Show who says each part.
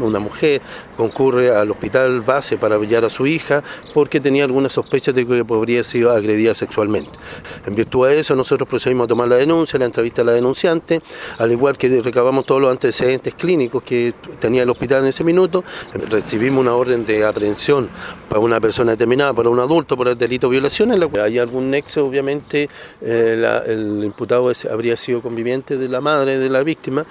Speaker 1: una mujer concurre al hospital base para apoyar a su hija porque tenía alguna sospecha de que podría haber sido agredida sexualmente. En virtud de eso, nosotros procedimos a tomar la denuncia, la entrevista a la denunciante, al igual que recabamos todos los antecedentes clínicos que tenía el hospital en ese minuto, recibimos una orden de aprehensión para una persona determinada, para un adulto, por el delito de violación, en la cual hay algún nexo, obviamente, eh, el imputado habría sido conviviente de la madre de la víctima,